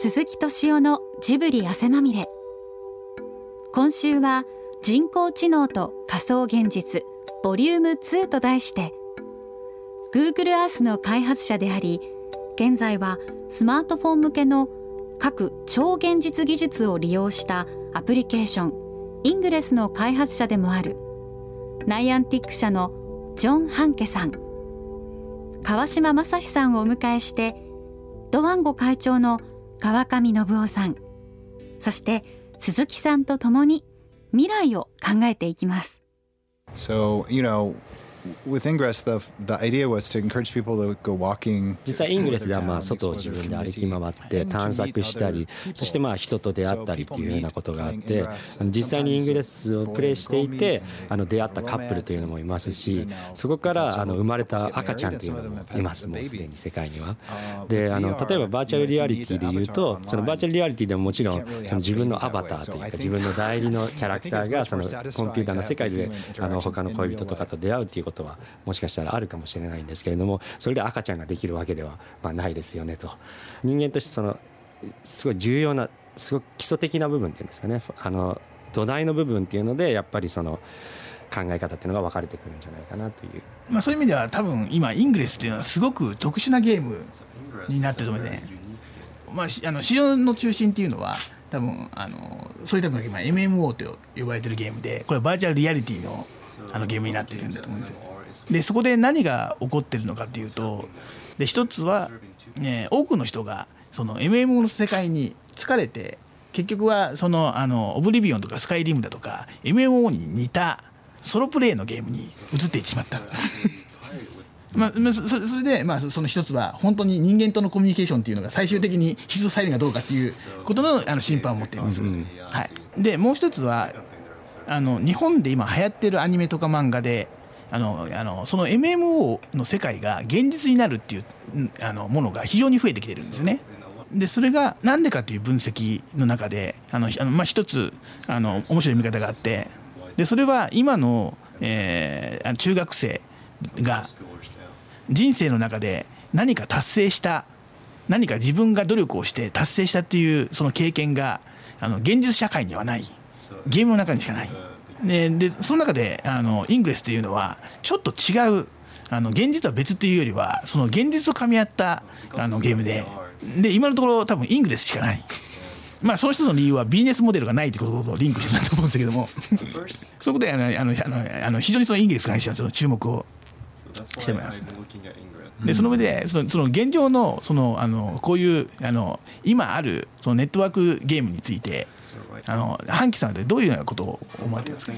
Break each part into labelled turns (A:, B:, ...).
A: 鈴木敏夫のジブリ汗まみれ。今週は人工知能と仮想現実ボリューム2と題して Google Earth の開発者であり現在はスマートフォン向けの各超現実技術を利用したアプリケーションイングレスの開発者でもあるナイアンティック社のジョン・ハンケさん。川島正史さんをお迎えしてドワンゴ会長の川上信夫さんそして鈴木さんと共に未来を考えていきます。
B: So, you know, with Ingress, the the idea was to encourage people to go walking.
C: 実際イングレスではまあ外を自分で歩き回って探索したり、そしてまあ人と出会ったりっていうようなことがあって、実際にイングレスをプレイしていて、あの出会ったカップルというのもいますし、そこからあの生まれた赤ちゃんっていうのもいます。もうすでに世界には。で、あの例えばバーチャルリアリティで言うと、そのバーチャルリアリティでももちろんその自分のアバターというか自分の代理のキャラクターがそのコンピューターの世界であの他の恋人とかと出会うっていうこととはもしかしたらあるかもしれないんですけれどもそれで赤ちゃんができるわけではまあないですよねと。人間としてそのすごい重要なすごく基礎的な部分っていうんですかね。あの土台の部分っていうのでやっぱりその考え方っていうのが分かれてくるんじゃないかなという、
D: まあ、そういう意味では多分今イングレスっていうのはすごく特殊なゲームになってると思うね、まあ、あの市場の中心っていうのは多分あのそういった意味で MMO と呼ばれてるゲームでこれバーチャルリアリティのあのゲームになってるんだと思うんですよ。でそこで何が起こってるのかっていうとで一つは、ね、多くの人がその MMO の世界に疲れて結局はそのあのオブリビオンとかスカイリムだとか MMO に似たソロプレイのゲームに移っていってしまった。まあ、それで、まあ、その一つは本当に人間とのコミュニケーションっていうのが最終的に必須されるかどうかっていうことのあの審判を持っています。はい、でもう一つはあの日本で今流行ってるアニメとか漫画であのあのその MMO の世界が現実になるっていうあのものが非常に増えてきてるんですね。でそれが何でかという分析の中であのあの、まあ、一つあの面白い見方があってでそれは今の、えー、中学生が人生の中で何か達成した何か自分が努力をして達成したっていうその経験があの現実社会にはないゲームの中にしかない。ででその中であのイングレスっていうのはちょっと違うあの現実は別っていうよりはその現実と噛み合ったあのゲームで。で今のところ多分イングレスしかない。まあ、その一つの理由はビジネスモデルがないということとリンクしてると思うんですけども。そこであのあのあの非常にそのイングレスに関しては注目をしてもらいます。でその上でそのその現状のそのあのこういうあの今あるそのネットワークゲームについてあの半木さんでどういうようなことを思われてますか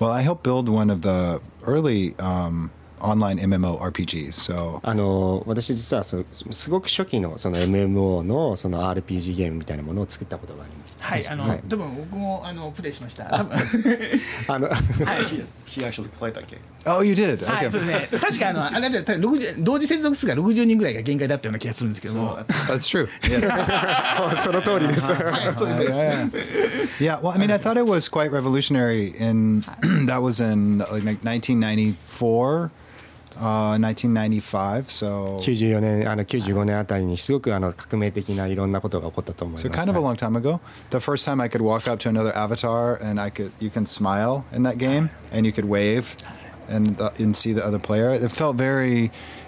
B: ？Well, I helped build one of the early um, online MMORPGs. So
C: あの私実はそすごく初期のその MMO のその RPG ゲームみたいなものを作ったことがあります。
D: はい、あの、はい、多分僕もあのプレイしました。多分
B: あの、はい。He actually played that game. Oh, you did.
D: はい、そうですね。確かあのあれだ六十同時接続数が60人ぐらいが限界だったような気がするんですけども。
B: That's true.
C: Yes. その通りです。はい、そうです。
B: Yeah, well, I mean, I thought it was quite revolutionary in that was in like 1994. Uh, 1995, so
C: 94年あの95年あたりにすごくあの革命的ないろんなことが起こったと思います。
B: So kind of a long time ago, the first time I could walk up to another avatar and I could you can smile in that game and you could wave and uh, and see the other player. It felt very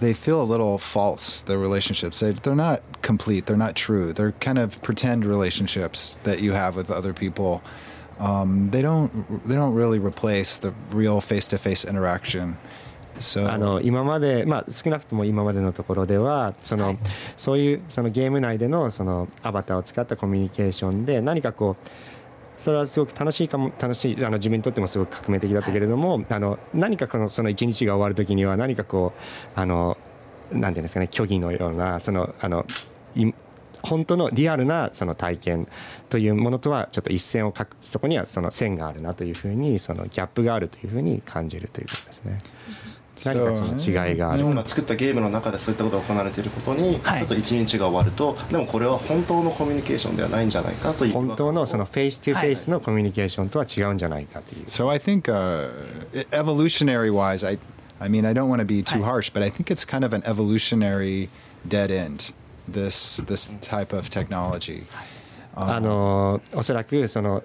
B: they feel a little false their relationships they, they're not complete they're not true they're kind of pretend relationships that you have with other people um, they don't they don't really replace the real face-to-face interaction
C: あの今まで、まあ、少なくとも今までのところではその、はい、そういうそのゲーム内でのそのアバターを使ったコミュニケーションで何かこう それはすごく楽しいかも楽しいあの自分にとってもすごく革命的だったけれども、あの何かそのその一日が終わる時には何かこうあのなんていうんですかね虚偽のようなそのあの本当のリアルなその体験というものとはちょっと一線を画すそこにはその線があるなというふうにそのギャップがあるというふうに感じるということですね。何かその違いがある。
E: 今作ったゲームの中でそういったことが行われていることに、はい、ちょっと一日が終わるとでもこれは本当のコミュニケーションではないんじゃないかという
C: 本当のその face to face のコミュニケーションとは違うんじゃないかという。
B: So I think、uh, evolutionary wise, I I mean I don't want to be too harsh, but I think it's kind of an evolutionary dead end. This this type of technology.
C: あのおそらくその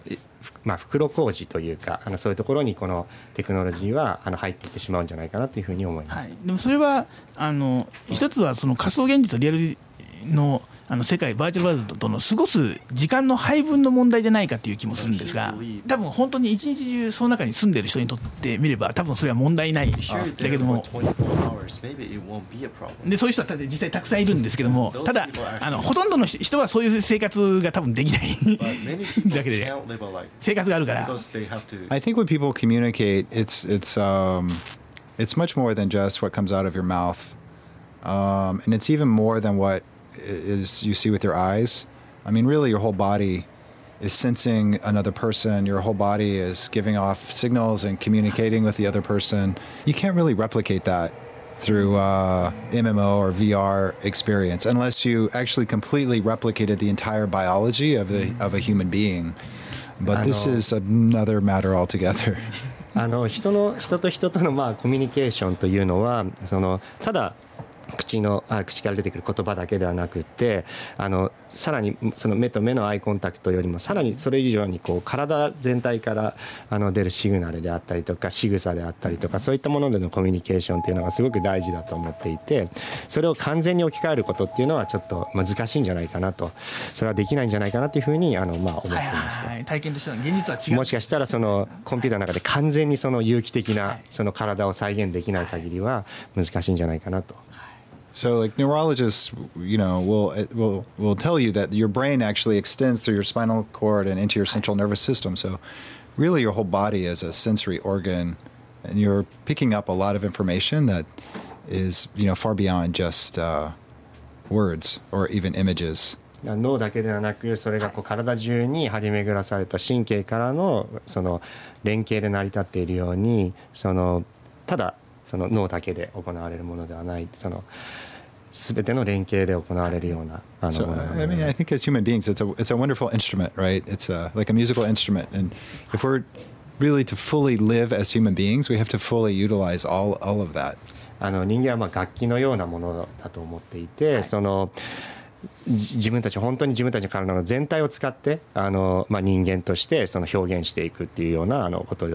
C: まあ、袋小路というかあのそういうところにこのテクノロジーはあの入っていってしまうんじゃないかなというふうに思います、はい、
D: でもそれはあの一つはその仮想現実リアルのあの世界バーチャルワールドとの過ごす時間の配分の問題じゃないかっていう気もするんですが多分本当に一日中その中に住んでる人にとってみれば多分それは問題ないだけどもでそういう人は実際たくさんいるんですけどもただあのほとんどの人はそういう生活が多分できない。だけで生活があるから。
B: I think when people communicate, it's it's um, it's much more than just what comes out of your mouth, um, and it's even more than what is you see with your eyes. I mean, really, your whole body is sensing another person. Your whole body is giving off signals and communicating with the other person. You can't really replicate that through uh, MMO or VR experience unless you actually completely replicated the entire biology of the of a human being. But this is another matter altogether.
C: あの人の人と人とのまあコミュニケーションというのはそのただ 口のあ口から出てくる言葉だけではなくてあのさらにその目と目のアイコンタクトよりもさらにそれ以上にこう体全体からあの出るシグナルであったりとか仕草であったりとかそういったものでのコミュニケーションっていうのがすごく大事だと思っていてそれを完全に置き換えることっていうのはちょっと難しいんじゃないかなと。それはできないんじゃないかなというふうにあのまあ思っています、
D: はい体験としては現実は違
C: う。もしかしたらそのコンピューターの中で完全にその有機的なその体を再現できない限りは難しいんじゃないかなと。
B: So, like neurologists, you know, will will will tell you that your brain actually extends through your spinal cord and into your central nervous system. So, really, your whole body is a sensory organ, and you're picking up a lot of information that is, you know, far beyond just uh, words or even images.
C: 脳だけではなくそれがこう体中に張り巡らされた神経からのその連携で成り立っているようにそのただ その脳だけで行われるものではないその全ての連携で行われるようなあの
B: so, I mean, I think as human beings, it's a it's a wonderful instrument, right? It's a, like a musical instrument, and if we're really to fully live as human beings, we have to fully utilize all all of that.
C: あの人間はまあ楽器のようなものだと思っていて、はい、その自分たち本当に自分たちの体の全体を使ってあの、まあ、人間としてその表現していくっていうようなあのこと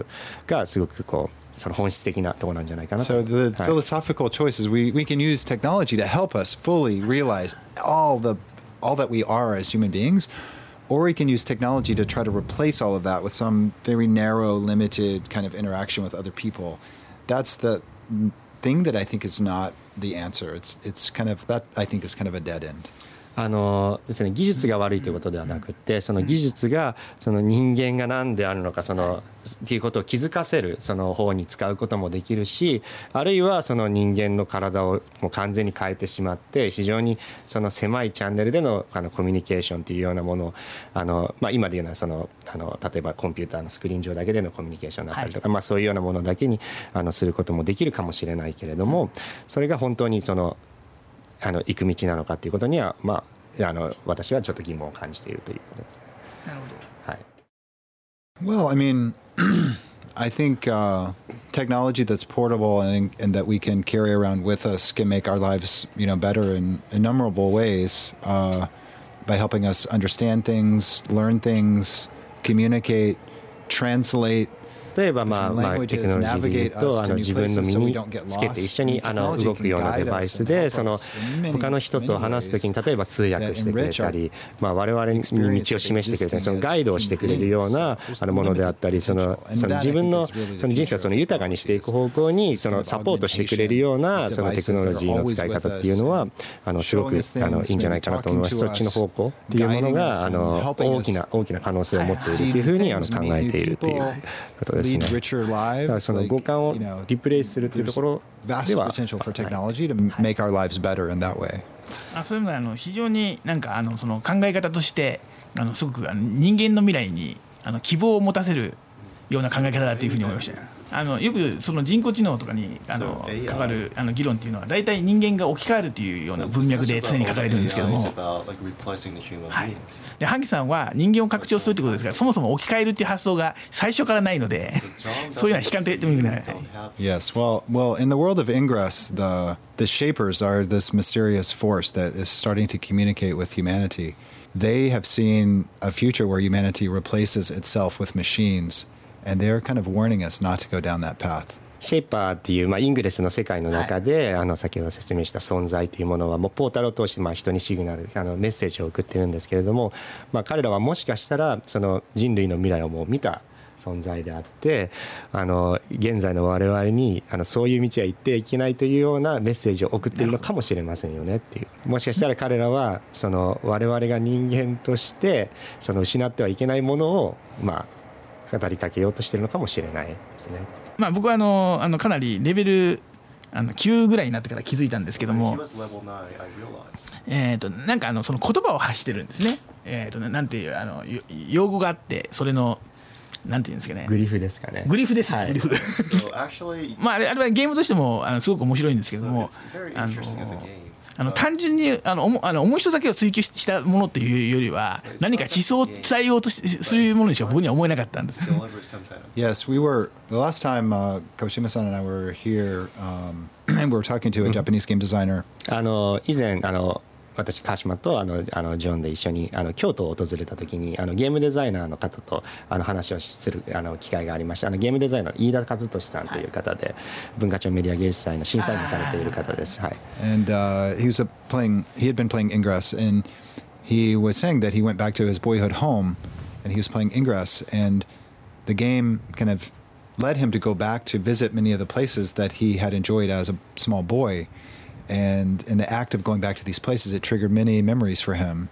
C: がすごくこうその本質的なところなんじゃないかな
B: So the philosophical choices we we can use technology to help us fully realize all the all that we are as human beings. Or we can use technology to try to replace all of that with some very narrow, limited kind of interaction with other people. That's the thing that I think is not the answer. It's it's kind of that I think is kind of a dead end.
C: あのですね、技術が悪いということではなくてその技術がその人間が何であるのかそのっていうことを気づかせるその方に使うこともできるしあるいはその人間の体をもう完全に変えてしまって非常にその狭いチャンネルでのあのコミュニケーションというようなものをあの、まあ、今で言うのはそのあの例えばコンピューターのスクリーン上だけでのコミュニケーションだったりとか、まあ、そういうようなものだけにあのすることもできるかもしれないけれどもそれが本当にそのあの行く道なのかっていうことには、まあ、あの私はちょっと疑問を感じているということです。なるほど。はい。
B: Well, I mean, I think uh, technology that's portable and, and that we can carry around with us can make our lives, you know, better in innumerable ways uh, by helping us understand things, learn things, communicate, translate
C: 例えば、まあまあ、テクノロジーでいうとあの自分の身につけて一緒にあの動くようなデバイスでその他の人と話すときに例えば通訳してくれたり、まあ、我々に道を示してくれたりそのガイドをしてくれるようなあのものであったりそのその自分のその人生をその豊かにしていく方向にそのサポートしてくれるようなそのテクノロジーの使い方っていうのはあのすごくあのいいんじゃないかなと思います。そっちの方向っていうものがあの大きな大きな可能性を持っているというふうにあの考えているということですね。だからその五感をリプレイするっていうところでは。
D: あそれもあの非常になんかあのその考え方としてあのすごくあの人間の未来にあの希望を持たせるような考え方だというふうに思いました。あのよくその人工知能とかにあのかかるあの議論っていうのは大体人間が置き換えるというような文脈で常に書かれるんですけども、はい、で萩さんは人間を拡張するということですからそもそも置き換えるっていう発想が最初からないのでそういうのは悲観的にない。
B: Yes, well, well, in the world of Ingress, the the shapers are this mysterious force that is starting to communicate with humanity. They have seen a future where humanity replaces itself with machines. And they're kind of warning us not to go down that path.
C: シェイパーっていう、まあ、イングレスの世界の中で、はい、あの先ほど説明した存在というものはもうポータルを通して、まあ、人にシグナルあのメッセージを送ってるんですけれども、まあ、彼らはもしかしたらその人類の未来をもう見た存在であってあの現在の我々にあのそういう道は行ってはいけないというようなメッセージを送っているのかもしれませんよねっていうもしかしたら彼らはその我々が人間としてその失ってはいけないものをまあ語りかけようとしてるのかもしれないですね。
D: まあ、僕はあのあのかなりレベルあの9ぐらいになってから気づいたんですけども、えーと、なんかあのその言葉を発してるんですね。えーと、なんていうあの用語があってそれのなんていうんですかね。
C: グリフですかね。
D: グリフです、はい、グリフ。まああれあれはゲームとしてもあのすごく面白いんですけども、あのあの単純にあのあの面白さだけを追求したものっていうよりは何か思想を伝えようとするものにしか僕には思えなかったんです。
B: yes, we were the last time、uh, Kawashima-san and I were here、um, and we were talking to a Japanese game designer.
C: あの以前あの私川島とあのあのジョンで一緒にあの京都を訪れた時にあのゲームデザイナーの方とあの話をするあの機会がありましたあのゲームデザイナーの飯田和俊さんという方で、文化庁メディア芸術祭の審査員もされている方です。はい。
B: And、uh, he was playing he had been playing Ingress and he was saying that he went back to his boyhood home and he was playing Ingress and the game kind of led him to go back to visit many of the places that he had enjoyed as a small boy. And in the act of going back to these places, it triggered many memories for him.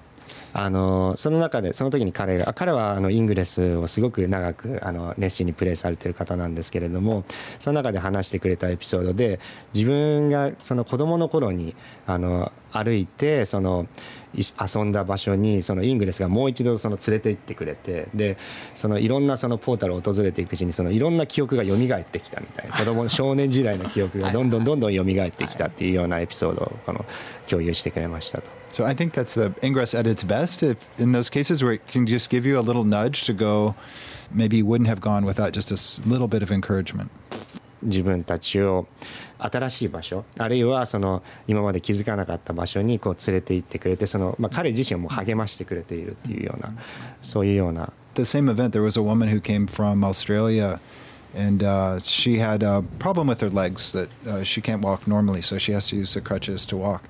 C: あのその中でその時に彼が彼はあのイングレスをすごく長くあの熱心にプレーされている方なんですけれどもその中で話してくれたエピソードで自分がその子供の頃にあの歩いてその遊んだ場所にそのイングレスがもう一度その連れて行ってくれてでそのいろんなそのポータルを訪れていくうちにそのいろんな記憶が蘇ってきたみたいな子供少年時代の記憶がどんどんどんどん蘇ってきたっていうようなエピソードをこの共有してくれましたと。
B: So I think that's the Ingress at its best. If in those cases where it can just give you a little nudge to go, maybe you wouldn't have gone without just a little bit of encouragement.
C: 自分たちを新しい場所あるいはその今まで気づかなかった場所にこう連れて行ってくれてその、まあ、彼自身も励ましてくれているっていうようなそういうような。
B: The same event, there was a woman who came from Australia and uh, she had a problem with her legs that uh, she can't walk normally, so she has to use the crutches to walk.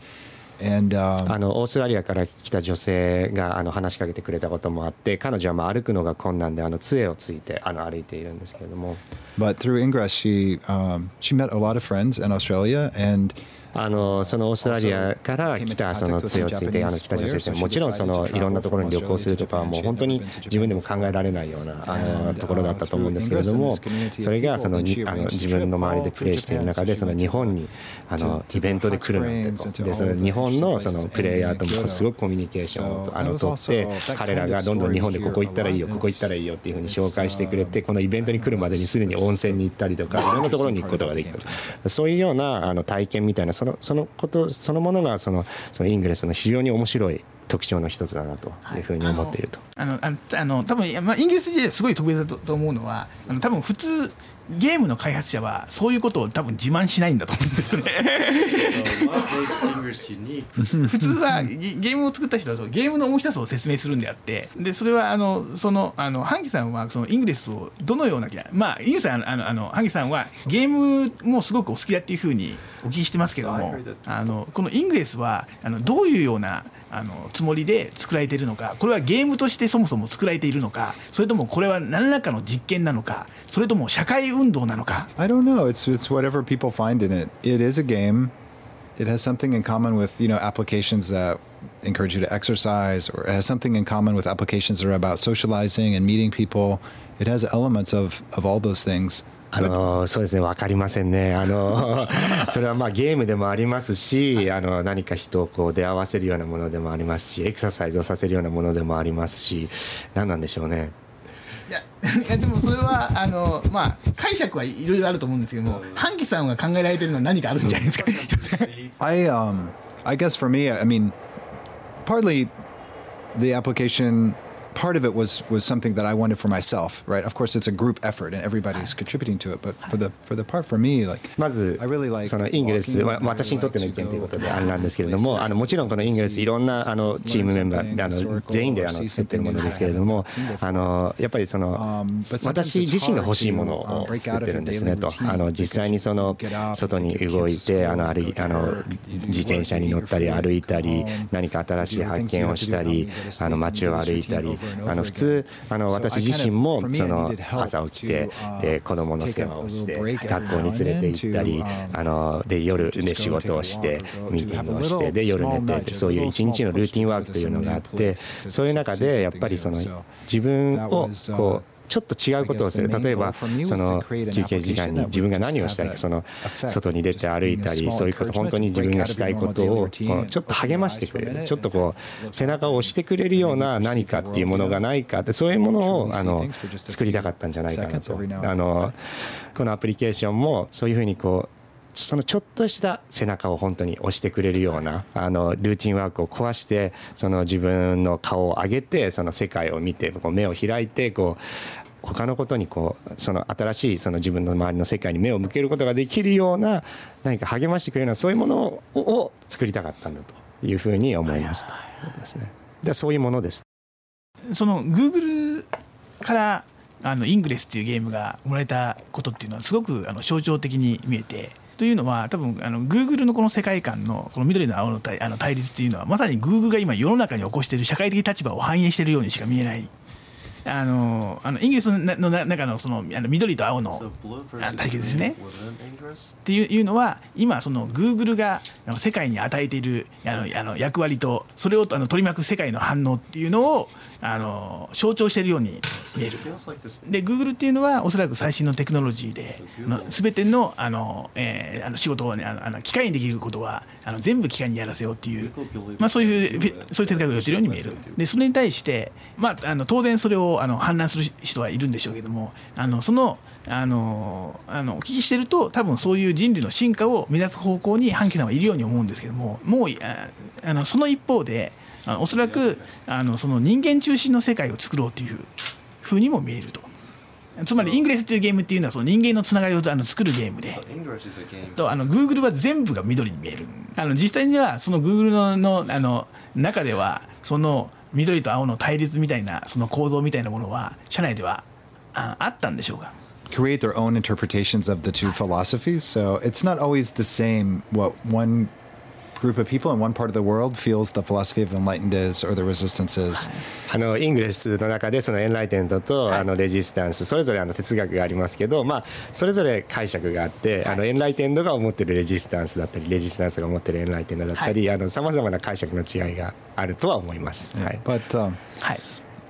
C: And, um, あのオーストラリアから来た女性があの話しかけてくれたこともあって彼女はまあ歩くのが困難であの杖をついてあの歩いているんですけれども。
B: But through Ingress, she, um, she met a lot of friends in Australia and
C: あのそのオーストラリアから来たその杖をついてあの来た女性ですもちろんそのいろんなところに旅行するとかはもう本当に自分でも考えられないようなあのところだったと思うんですけれどもそれがそのあの自分の周りでプレーしている中でその日本にあのイベントで来るなんてとでその日本のそのプレイヤーともすごくコミュニケーションをあの取って彼らがどんどん日本でここ行ったらいいよここ行ったらいいよっていうふうに紹介してくれてこのイベントに来るまでにすでに温泉に行ったりとかいろんなところに行くことができた。そういうようなあの体験みたいなそのそのことそのものがそのそのイングレスの非常に面白い特徴の一つだなとい。うふうに思っていると。
D: あのあのあの多分まあイギリス時代すごい特別だとと思うのはあの多分普通ゲームの開発者はそういうことを多分自慢しないんだと思うんですよね。普通はゲームを作った人はゲームの面白さを説明するんであってでそれはあのそのあのハンギさんはそのイングレスをどのようなまあイングさんあのあのハンギさんはゲームもすごくお好きだっていうふうにお聞きしてますけどもあのこのイングレスはあのどういうようなあのつもりで作られているのかこれはゲームとしてそもそも作られているのかそれともこれは何らかの実験なのかそれとも社会運動なのか
B: I don't know it's, it's whatever people find in it it is a game it has something in common with you know applications that encourage you to exercise or it has something in common with applications that are about socializing and meeting people it has elements of, of all those things
C: あのそうですね分かりませんねあの それはまあゲームでもありますしあの何か人をこう出会わせるようなものでもありますしエクササイズをさせるようなものでもありますし何なんでしょうね。
D: いやいやでもそれはあの、まあ、解釈はいろいろあると思うんですけども半木さんが考えられてるのは何かあるんじゃないですか？
B: I um I guess for me, I mean, partly the application part of it was was something that I wanted for myself, right? Of course, it's a group effort and everybody's contributing to it, but for the for the part for me, like I ず
C: そのイングレス、ま
B: あ
C: 私にとっての意見ということであれなんですけれども、あのもちろんこのイングレスいろんなあのチームメンバーあの全員であの作ってるものですけれども、あのやっぱりその私自身が欲しいものを作ってるんですねと、あの実際にその外に動いてあのあるあの自転車に乗ったり歩いたり何か新しい発見をしたり、あの街を歩いたり。あの普通あの私自身もその朝起きてで子供の世話をして学校に連れて行ったりあので夜で仕事をしてミーティングをしてで夜寝てそういう一日のルーティンワークというのがあってそういう中でやっぱりその自分をこうちょっと違うことをする。例えばその休憩時間に自分が何をしたいかその外に出て歩いたりそういうこと本当に自分がしたいことをちょっと励ましてくれる。ちょっとこう背中を押してくれるような何かっていうものがないかってそういうものをあの作りたかったんじゃないかなと。あのこのアプリケーションもそういうふうにこうそのちょっとした背中を本当に押してくれるようなあのルーティンワークを壊してその自分の顔を上げてその世界を見てこう目を開いてこう他のことにこうその新しいその自分の周りの世界に目を向けることができるような何か励ましてくれるようなそういうものをを作りたかったんだというふうに思いますとですね。でそういうものです。
D: その Google からあのイングレスっていうゲームが生まれたことっていうのはすごくあの象徴的に見えてというのは多分あの Google のこの世界観のこの緑の青の対あの対立っていうのはまさに Google が今世の中に起こしている社会的立場を反映しているようにしか見えない。あのあのイングレスの中のそのあの緑と青の対決ですね。っていうのは今その Google があの世界に与えているあのあの役割とそれをあの取り巻く世界の反応っていうのをあの象徴しているように見える。で Google っていうのはおそらく最新のテクノロジーで全てのあの、えーあの仕事を、ね、あのあの機械にできることはあの全部機械にやらせようっていう、まあ、そういうそういう哲学を言ってるように見える。でそれに対して、まあ、あの当然それをあの反乱する人はいるんでしょうけどもあのそのあのあのお聞きしてると多分そういう人類の進化を目指す方向に半木さんはいるように思うんですけどももうああのその一方であのおそらくあのその人間中心の世界を作ろうというふうにも見えると。つまりイングレスっていうゲームっていうのはその人間のつながりをあの作るゲームで。とあの Google は全部が緑に見える。あの実際にはその Google ののあの中ではその緑と青の対立みたいなその構造みたいなものは社内ではああったんでしょうか
B: ？Create their own interpretations of the two philosophies. So it's not always the same what one group of people in one part of the world feels the philosophy of the enlightened is or the resistance is.
C: あのイングレスの中でそのエンライテントとあのレジスタンスそれぞれあの哲学がありますけど、まあ、それぞれ解釈があってあのエンライテントが思ってるレジスタンスだったりレジスタンスが思ってるエンライテントだったりさまざまな解釈の違いがあるとは思います。はい
B: But um,
D: はい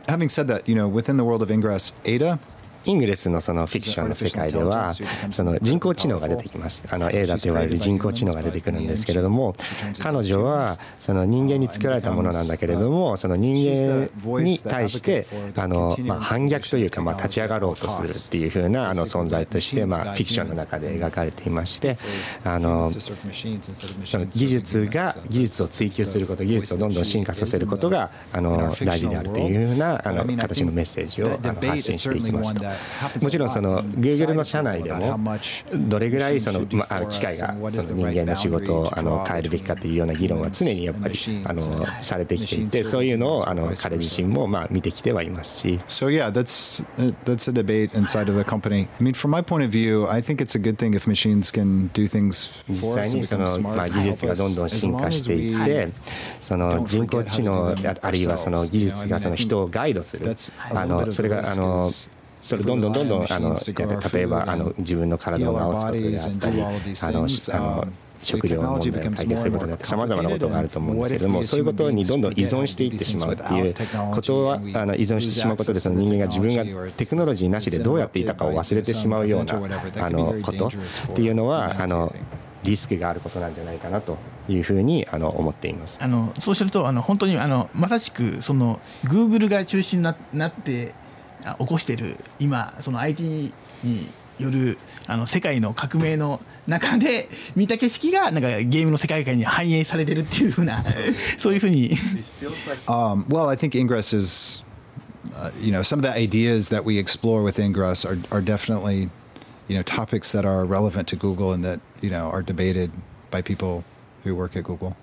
B: having said that, you know, within the world of Ingress, Ada
C: イングレスのそのフィクションの世界ではその人工知能が出てきますあの A だと言われる人工知能が出てくるんですけれども彼女はその人間に作られたものなんだけれどもその人間に対してあの、まあ、反逆というか、まあ、立ち上がろうとするっていうふうなあの存在として、まあ、フィクションの中で描かれていましてあのその技術が技術を追求すること技術をどんどん進化させることがあの大事であるというふうなあの形のメッセージをあの発信していきますと。もちろんその Google の社内でもどれぐらいその機会がその人間の仕事をあの変えるべきかというような議論は常にやっぱりあのされてきていてそういうのをあの彼自身もまあ見てきてはいますし。実際
B: yeah,
C: まあ技術がどんどん進化していって、その人工知能あるいはその技術がその人をガイドする、あのそれがあの。それどんどんどんどんあの例えばあの自分の体を治すことであったりあのあの食料の問題を解決することによってさまざまなことがあると思うんですけれどもそういうことにどんどん依存していってしまうっていうことはあの依存してしまうことでその人間が自分がテクノロジーなしでどうやっていたかを忘れてしまうようなあのことっていうのはあのリスクがあることなんじゃないかなというふうにあの思っています
D: あのそうするとあの本当にあのまさしくそのグーグルが中心にななって起こしている今その IT によるあの世界の革命の中で見た景色がなんかゲームの世界観に反映されてるっていうふうなそういうふうに。
B: um, well, I think Ingress is, uh, you know, some of the ideas that we explore with Ingress are, are definitely, you know, topics that are relevant to Google and that, you know, are debated by people who work at Google.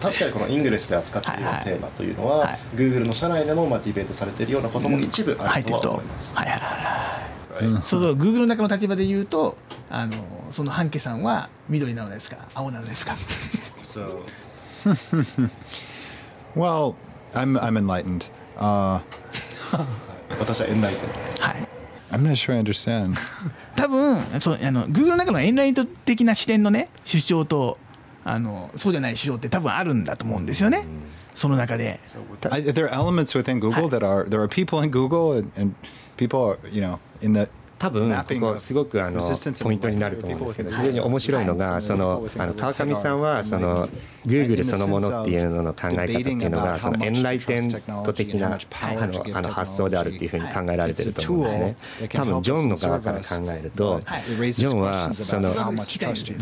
E: 確かにこのイングレスで扱っているようなテーマというのは、はいはい、Google の社内でもまあディベートされているようなことも一部あるとは思います。はいはいはい
D: そうそう、グーグルの中の立場で言うと、あのその半家さんは緑なのですか、青なのですか？so.
B: well, I'm I'm enlightened. Uh,
E: 私はエンライテンです。はい。
B: I'm not sure I understand.
D: 多分そうあの Google の中のエンライト的な視点のね主張とあのそうじゃない主張って多分あるんだと思うんですよね。その中で。
B: There are elements within Google that are there are people in Google and, and people are you know in the
C: 多分ここすごくあのポイントになると思うんですけど非常に面白いのがそのあの川上さんはその Google そのものっていうのの考え方っていうのがそのエンライテント的なあのあの発想であるっていうふうに考えられてると思うんですね。多分ジョンの側から考えるとジョンはそのジ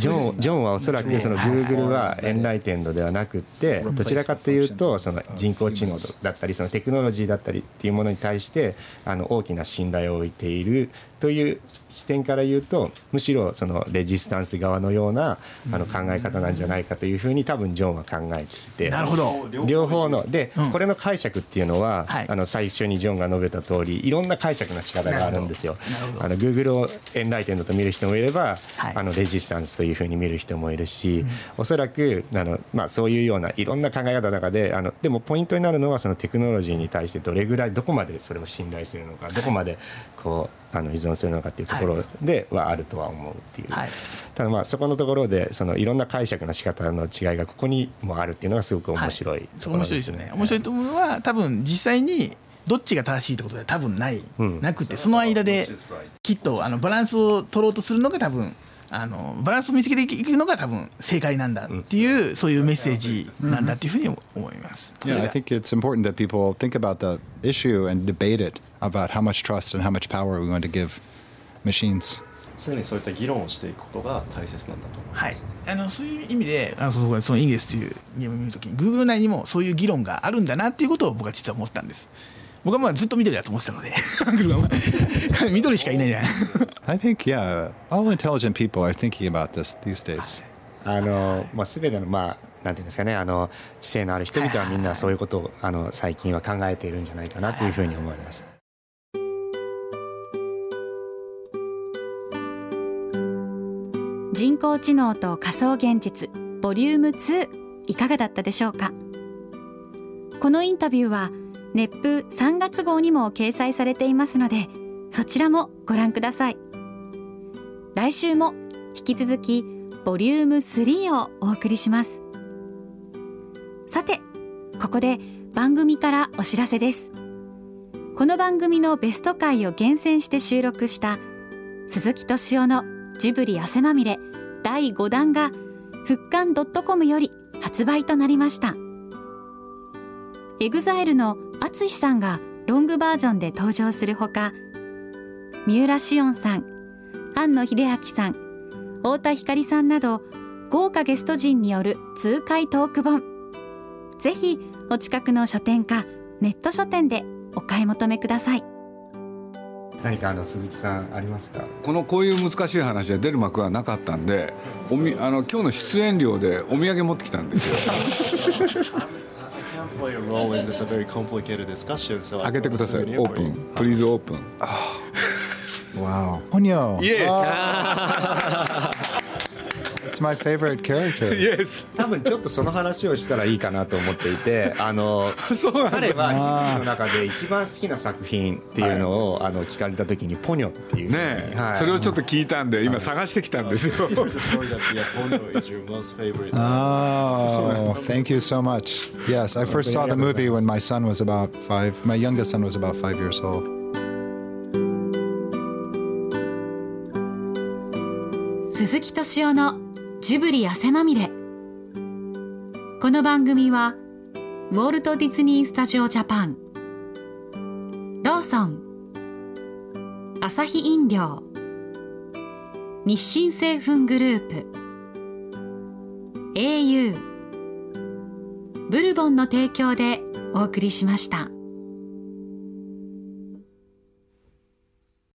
C: ョンジョンはおそらくその Google はエンライテントではなくってどちらかというとその人工知能だったりそのテクノロジーだったりっていうものに対してあの大きな信頼を置いているという視点から言うとむしろそのレジスタンス側のようなあの考え方なんじゃないかというふうに多分ジョンは考えていて。
D: なるほど。
C: 両方の。で、これの解釈っていうのは、あの最初にジョンが述べた通りいろんな解釈の仕方があるんですよ。あの Google をエンライテンドと見る人もいれば、あのレジスタンスというふうに見る人もいるし、おそらくあの、まあ、そういうようないろんな考え方の中であのでもポイントになるのはそのテクノロジーに対してどれぐらいどこまでそれを信頼するのかどこまでこうあの依存するのかっていうところではあるとは思うっていう、はい、ただまあそこのところでそのいろんな解釈の仕方の違いがここにもあるっていうのがすごく面白い、ね
D: はい、面白いですよね。面白いと思うのは多分実際にどっちが正しいってことで多分ない、うん、なくてその間できっとあのバランスを取ろうとするのが多分あのバランスを見つけていくのが多分正解なんだっていう、そういうメッセージなんだっていうふうに思います。
B: Yeah, I think it's important that people think about the issue and debate it about how much trust and how much power we want to give machines.
E: 常にそういった議論をしていくことが大切なんだと思います。
D: はい、あのそういう意味であのそのインゲスというゲームを見るときに Google 内にもそういう議論があるんだなっていうことを僕は実は思ったんです。僕はまあずっと緑だと思ってたので 緑しかいないじゃない
B: I think yeah all intelligent people are thinking about this these days.
C: あの、まあ、全てのまあなんていうんですかねあの知性のある人々はみんなそういうことをあの最近は考えているんじゃないかなというふうに思います。
A: 人工知能と仮想現実ボリューム2いかがだったでしょうか？このインタビューは熱風3月号にも掲載されていますのでそちらもご覧ください。来週も引き続きボリューム3をお送りします。さてここで番組からお知らせです。この番組のベスト回を厳選して収録した鈴木敏夫のジブリ汗まみれ第5弾が復刊 .com より発売となりました。 EXILE の ATSUSHI さんがロングバージョンで登場するほか三浦しをんさん庵野秀明さん太田光さんなど豪華ゲスト陣による痛快トーク本。ぜひお近くの書店かネット書店でお買い求めください。
C: 何かあの鈴木さんありますか？
F: このこういう難しい話は出る幕はなかったんでおみあの今日の出演料でお土産持ってきたんですよ
E: play a role in this a very complicated discussion. So
F: 開けてください。オープン。Please open.
B: Wow. Ponyo.
F: Yes.
B: My favorite character.
F: Yes.
C: 多分ちょっとその話をしたらいいかなと思っていてあの彼はジブリの中で一番好きな作品っていうのを、あの聞かれた時にポニョっていう
F: ねえ、
C: はい、
F: それをちょっと聞いたんで今探してきたんですよ。
B: Oh, thank you so much. Yes, I first saw the movie when my son was about five. My youngest son was about five years old.
A: 鈴木敏夫のジブリ汗まみれ。この番組はウォルト・ディズニー・スタジオ・ジャパン。ローソン。アサヒ飲料。日清製粉グループ。au ブルボンの提供でお送りしました。